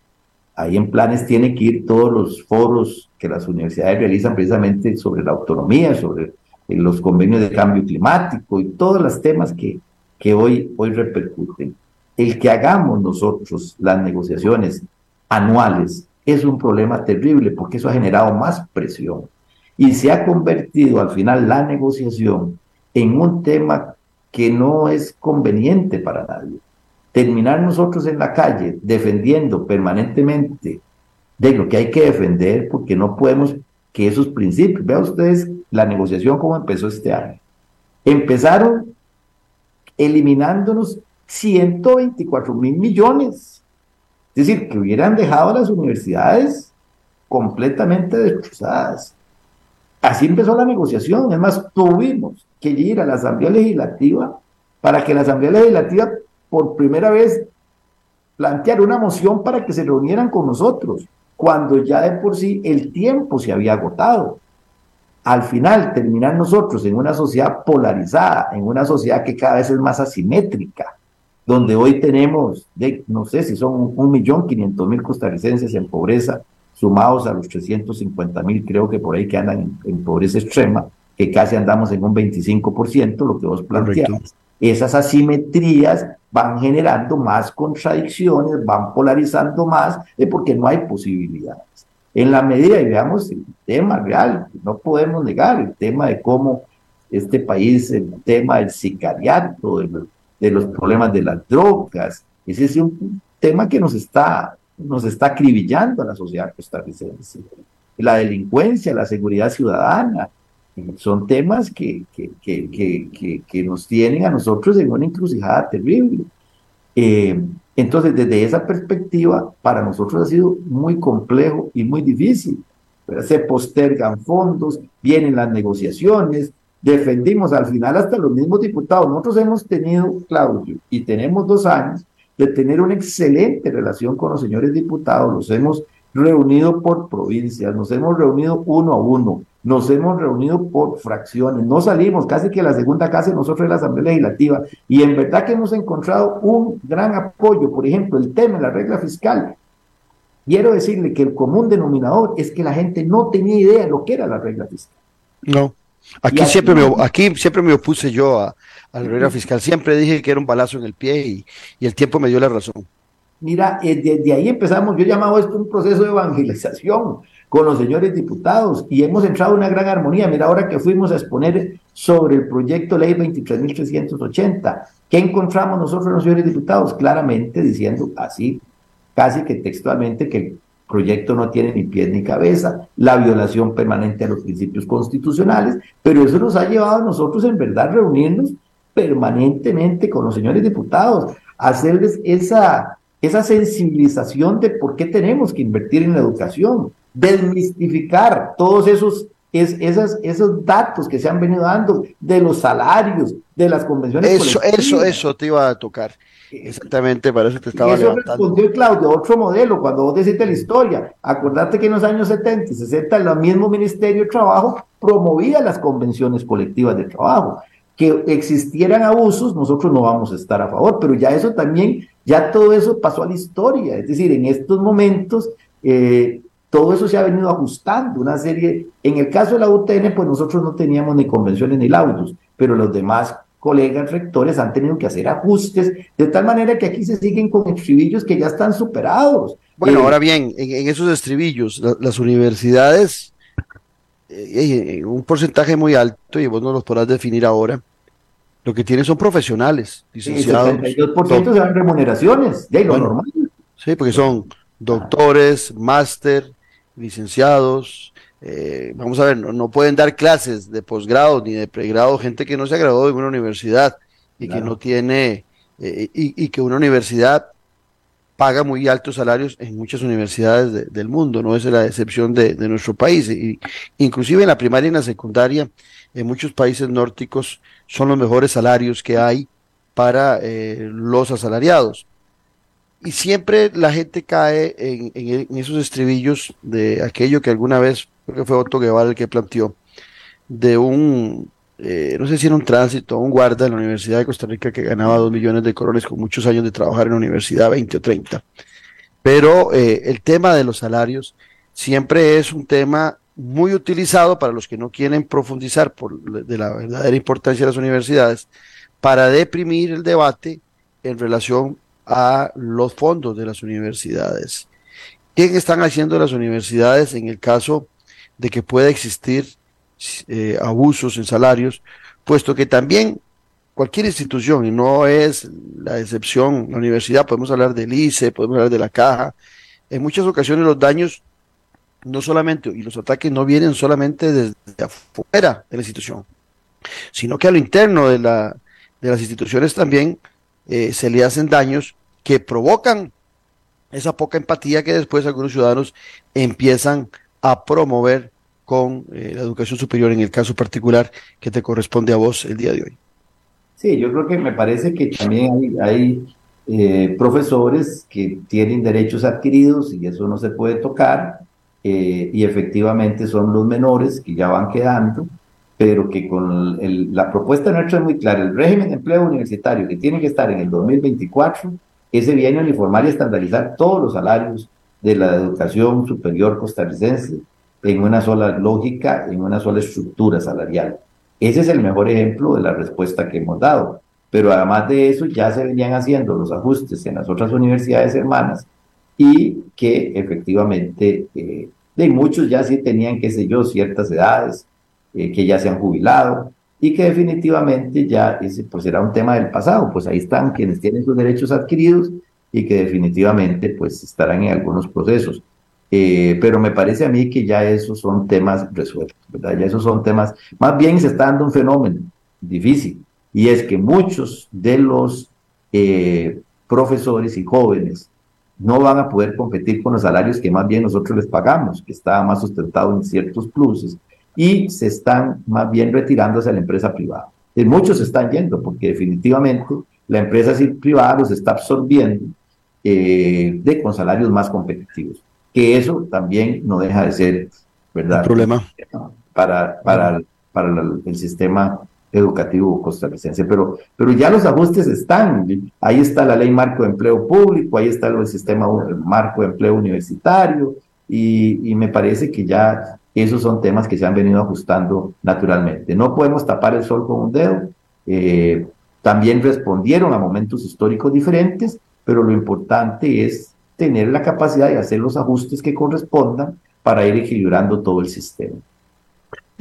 Ahí en planes tienen que ir todos los foros que las universidades realizan precisamente sobre la autonomía, sobre los convenios de cambio climático y todos los temas que, que hoy, hoy repercuten el que hagamos nosotros las negociaciones anuales es un problema terrible porque eso ha generado más presión y se ha convertido al final la negociación en un tema que no es conveniente para nadie. Terminar nosotros en la calle defendiendo permanentemente de lo que hay que defender porque no podemos que esos principios, vean ustedes la negociación como empezó este año. Empezaron eliminándonos 124 mil millones. Es decir, que hubieran dejado las universidades completamente destrozadas. Así empezó la negociación. Es más, tuvimos que ir a la Asamblea Legislativa para que la Asamblea Legislativa por primera vez planteara una moción para que se reunieran con nosotros, cuando ya de por sí el tiempo se había agotado. Al final, terminar nosotros en una sociedad polarizada, en una sociedad que cada vez es más asimétrica, donde hoy tenemos, no sé si son un millón quinientos mil costarricenses en pobreza, sumados a los 350 mil, creo que por ahí que andan en, pobreza extrema, que casi andamos en un 25%, lo que vos planteas. Esas asimetrías van generando más contradicciones, van polarizando más, de porque no hay posibilidades. En la medida, y veamos el tema real, no podemos negar el tema de cómo este país, el tema del sicariato, de, de los problemas de las drogas, ese es un tema que nos está nos está acribillando a la sociedad costarricense. La delincuencia, la seguridad ciudadana, son temas que, que, que, que nos tienen a nosotros en una encrucijada terrible. Eh, entonces, desde esa perspectiva, para nosotros ha sido muy complejo y muy difícil. Se postergan fondos, vienen las negociaciones, defendimos al final hasta los mismos diputados. Nosotros hemos tenido, Claudio, y tenemos dos años de tener una excelente relación con los señores diputados. Los hemos reunido por provincias, nos hemos reunido uno a uno, nos hemos reunido por fracciones, no salimos casi que la segunda casa nosotros en la Asamblea Legislativa y en verdad que hemos encontrado un gran apoyo, por ejemplo, el tema de la regla fiscal. Quiero decirle que el común denominador es que la gente no tenía idea de lo que era la regla fiscal. No, aquí, siempre, me, aquí siempre me opuse yo a, a la fiscal. Siempre dije que era un balazo en el pie y, y el tiempo me dio la razón. Mira, desde eh, ahí empezamos, yo llamaba esto un proceso de evangelización con los señores diputados y hemos entrado en una gran armonía. Mira, ahora que fuimos a exponer sobre el proyecto ley 23.380, ¿qué encontramos nosotros los señores diputados? Claramente diciendo así, casi que textualmente, que el proyecto no tiene ni pies ni cabeza, la violación permanente a los principios constitucionales, pero eso nos ha llevado a nosotros en verdad reunirnos permanentemente con los señores diputados, hacerles esa, esa sensibilización de por qué tenemos que invertir en la educación, desmistificar todos esos, es, esas, esos datos que se han venido dando de los salarios, de las convenciones. Eso, eso, eso te iba a tocar. Exactamente, para eso te estaba y eso respondió Claudio, otro modelo, cuando vos decís la historia, acordate que en los años 70 y 60 el mismo Ministerio de Trabajo promovía las convenciones colectivas de trabajo que existieran abusos, nosotros no vamos a estar a favor, pero ya eso también, ya todo eso pasó a la historia, es decir, en estos momentos eh, todo eso se ha venido ajustando, una serie, en el caso de la UTN, pues nosotros no teníamos ni convenciones ni laudos, pero los demás colegas rectores han tenido que hacer ajustes, de tal manera que aquí se siguen con estribillos que ya están superados. Bueno, eh, ahora bien, en, esos estribillos, las universidades, eh, un porcentaje muy alto, y vos no los podrás definir ahora, lo que tienen son profesionales, licenciados. El 72% se dan remuneraciones, de lo normal. Sí, porque son doctores, máster, licenciados. Eh, vamos a ver, no, pueden dar clases de posgrado ni de pregrado gente que no se graduó en una universidad y que no tiene, eh, y, que una universidad paga muy altos salarios en muchas universidades del mundo, no es la excepción de, de nuestro país. Y, inclusive en la primaria y en la secundaria, en muchos países nórdicos son los mejores salarios que hay para eh, los asalariados. Y siempre la gente cae en, esos estribillos de aquello que alguna vez, creo que fue Otto Guevara el que planteó, de un, eh, no sé si era un tránsito, un guarda de la Universidad de Costa Rica que ganaba dos millones de colones con muchos años de trabajar en la universidad, 20 o 30. Pero eh, el tema de los salarios siempre es un tema muy utilizado para los que no quieren profundizar por, de la verdadera importancia de las universidades para deprimir el debate en relación a los fondos de las universidades. ¿Qué están haciendo las universidades en el caso de que pueda existir eh, abusos en salarios? Puesto que también cualquier institución, y no es la excepción, la universidad, podemos hablar del ICE, podemos hablar de la caja, en muchas ocasiones los daños no solamente, y los ataques no vienen solamente desde afuera de la institución, sino que a lo interno de, la, de las instituciones también eh, se le hacen daños que provocan esa poca empatía que después algunos ciudadanos empiezan a promover con eh, la educación superior en el caso particular que te corresponde a vos el día de hoy. Sí, yo creo que me parece que también hay, eh, profesores que tienen derechos adquiridos y eso no se puede tocar, eh, y efectivamente son los menores que ya van quedando, pero que con la propuesta nuestra es muy clara, el régimen de empleo universitario que tiene que estar en el 2024, ese viene a uniformar y estandarizar todos los salarios de la educación superior costarricense en una sola lógica, en una sola estructura salarial. Ese es el mejor ejemplo de la respuesta que hemos dado. Pero además de eso, ya se venían haciendo los ajustes en las otras universidades hermanas y que efectivamente eh, de muchos ya sí tenían, qué sé yo, ciertas edades, eh, que ya se han jubilado y que definitivamente ya ese pues era un tema del pasado, pues ahí están quienes tienen sus derechos adquiridos y que definitivamente pues estarán en algunos procesos. Eh, pero me parece a mí que ya esos son temas resueltos, ¿verdad? Ya esos son temas, más bien se está dando un fenómeno difícil, y es que muchos de los eh, profesores y jóvenes no van a poder competir con los salarios que más bien nosotros les pagamos, que está más sustentado en ciertos pluses, y se están más bien retirando hacia la empresa privada. Y muchos se están yendo, porque definitivamente la empresa privada los está absorbiendo eh, de, con salarios más competitivos que eso también no deja de ser, ¿verdad? problema. Para, para, para el sistema educativo costarricense, pero, pero ya los ajustes están. Ahí está la ley marco de empleo público, ahí está el sistema marco de empleo universitario, y, me parece que ya esos son temas que se han venido ajustando naturalmente. No podemos tapar el sol con un dedo. Eh, también respondieron a momentos históricos diferentes, pero lo importante es tener la capacidad de hacer los ajustes que correspondan para ir equilibrando todo el sistema.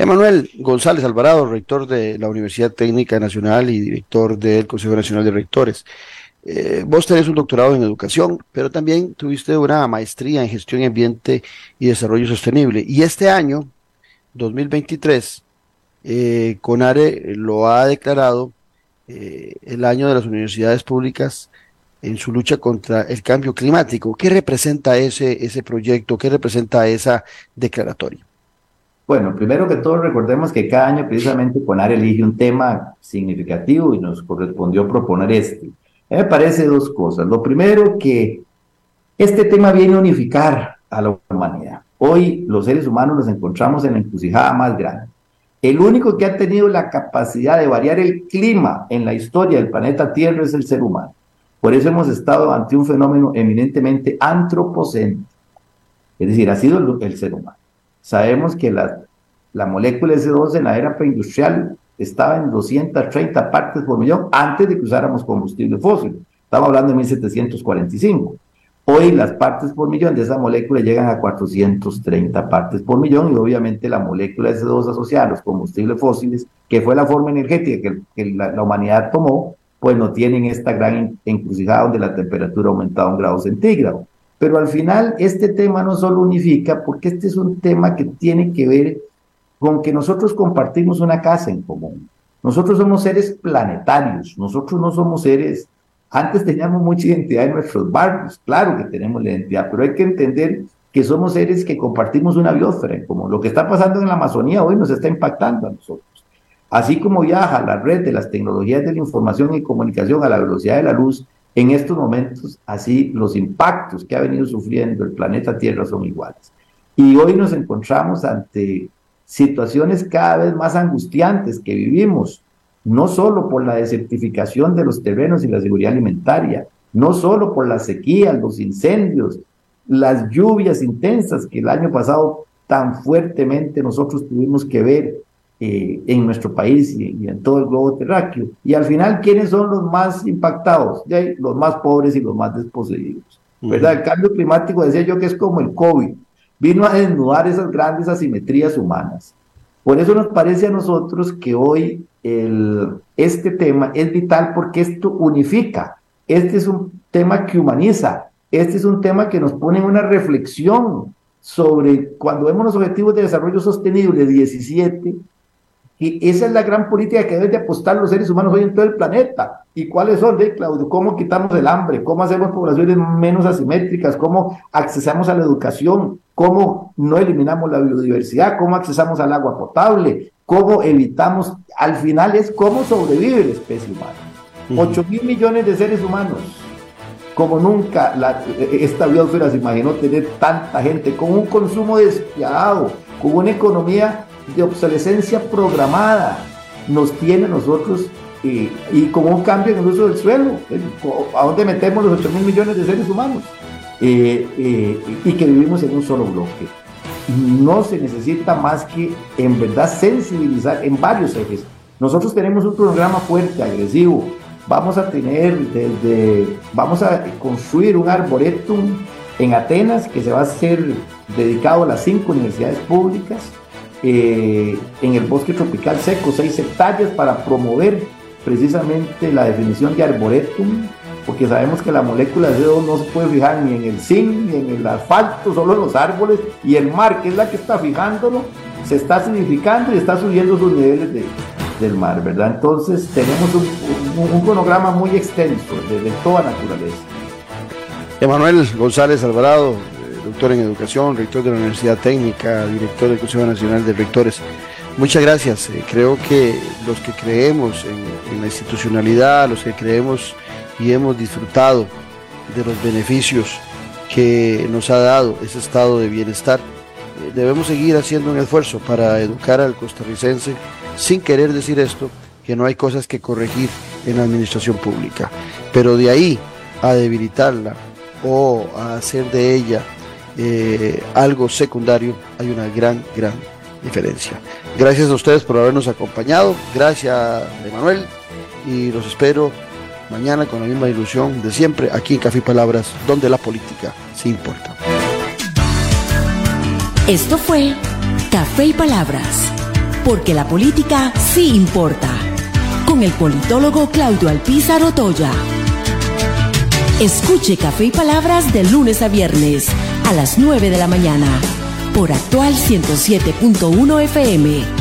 Emanuel González Alvarado, rector de la Universidad Técnica Nacional y director del Consejo Nacional de Rectores. Eh, vos tenés un doctorado en educación, pero también tuviste una maestría en gestión ambiente y desarrollo sostenible. Y este año, 2023, eh, CONARE lo ha declarado eh, el año de las universidades públicas en su lucha contra el cambio climático. ¿Qué representa ese, ese proyecto? ¿Qué representa esa declaratoria? Bueno, primero que todo recordemos que cada año precisamente CONAR elige un tema significativo y nos correspondió proponer este. me parece dos cosas. Lo primero que este tema viene a unificar a la humanidad. Hoy los seres humanos nos encontramos en la encrucijada más grande. El único que ha tenido la capacidad de variar el clima en la historia del planeta Tierra es el ser humano. Por eso hemos estado ante un fenómeno eminentemente antropocéntrico, es decir, ha sido el, ser humano. Sabemos que la, la molécula S2 en la era preindustrial estaba en 230 partes por millón antes de que usáramos combustible fósil. Estamos hablando de 1745. Hoy las partes por millón de esa molécula llegan a 430 partes por millón y obviamente la molécula S2 asociada a los combustibles fósiles, que fue la forma energética que, la, humanidad tomó, pues no tienen esta gran encrucijada donde la temperatura ha aumentado un grado centígrado. Pero al final este tema no solo unifica, porque este es un tema que tiene que ver con que nosotros compartimos una casa en común. Nosotros somos seres planetarios, nosotros no somos seres... Antes teníamos mucha identidad en nuestros barrios, claro que tenemos la identidad, pero hay que entender que somos seres que compartimos una biosfera común. Lo que está pasando en la Amazonía hoy nos está impactando a nosotros. Así como viaja la red de las tecnologías de la información y comunicación a la velocidad de la luz, en estos momentos, así los impactos que ha venido sufriendo el planeta Tierra son iguales. Y hoy nos encontramos ante situaciones cada vez más angustiantes que vivimos, no solo por la desertificación de los terrenos y la seguridad alimentaria, no solo por la sequía, los incendios, las lluvias intensas que el año pasado tan fuertemente nosotros tuvimos que ver eh, en nuestro país y, en todo el globo terráqueo. Y al final, ¿quiénes son los más impactados? los más pobres y los más desposeídos. ¿Verdad? El cambio climático, decía yo, que es como el COVID. Vino a desnudar esas grandes asimetrías humanas. Por eso nos parece a nosotros que hoy el, este tema es vital porque esto unifica. Este es un tema que humaniza. Este es un tema que nos pone en una reflexión sobre cuando vemos los objetivos de desarrollo sostenible 17, y esa es la gran política que deben de apostar los seres humanos hoy en todo el planeta. ¿Y cuáles son, de Claudio? ¿Cómo quitamos el hambre? ¿Cómo hacemos poblaciones menos asimétricas? ¿Cómo accesamos a la educación? cómo no eliminamos la biodiversidad, cómo accesamos al agua potable, cómo evitamos, al final es cómo sobrevive la especie humana. 8 mil millones de seres humanos, como nunca la, esta biosfera se imaginó tener tanta gente, con un consumo despiadado, con una economía de obsolescencia programada, nos tiene nosotros y, y con un cambio en el uso del suelo, a dónde metemos los 8 mil millones de seres humanos eh, eh, y que vivimos en un solo bloque. No se necesita más que en verdad sensibilizar en varios ejes. Nosotros tenemos un programa fuerte, agresivo. Vamos a tener desde, vamos a construir un arboretum en Atenas que se va a ser dedicado a las cinco universidades públicas eh, en el bosque tropical seco, seis hectáreas para promover precisamente la definición de arboretum, porque sabemos que la molécula de CO2 no se puede fijar ni en el zinc, ni en el asfalto, solo en los árboles, y el mar, que es la que está fijándolo, se está acidificando y está subiendo sus niveles de, del mar, ¿verdad? Entonces tenemos un, un, cronograma muy extenso de, de toda naturaleza. Emanuel González Alvarado, doctor en educación, rector de la Universidad Técnica, director del Consejo Nacional de Rectores. Muchas gracias. Eh, creo que los que creemos en, la institucionalidad, los que creemos y hemos disfrutado de los beneficios que nos ha dado ese estado de bienestar, eh, debemos seguir haciendo un esfuerzo para educar al costarricense sin querer decir esto, que no hay cosas que corregir en la administración pública. Pero de ahí a debilitarla o a hacer de ella eh, algo secundario, hay una gran, gran diferencia. Gracias a ustedes por habernos acompañado, gracias Emanuel y los espero mañana con la misma ilusión de siempre aquí en Café y Palabras, donde la política sí importa. Esto fue Café y Palabras, porque la política sí importa, con el politólogo Claudio Alpizar Otoya. Escuche Café y Palabras de lunes a viernes a las 9 de la mañana. Por actual 107.1 FM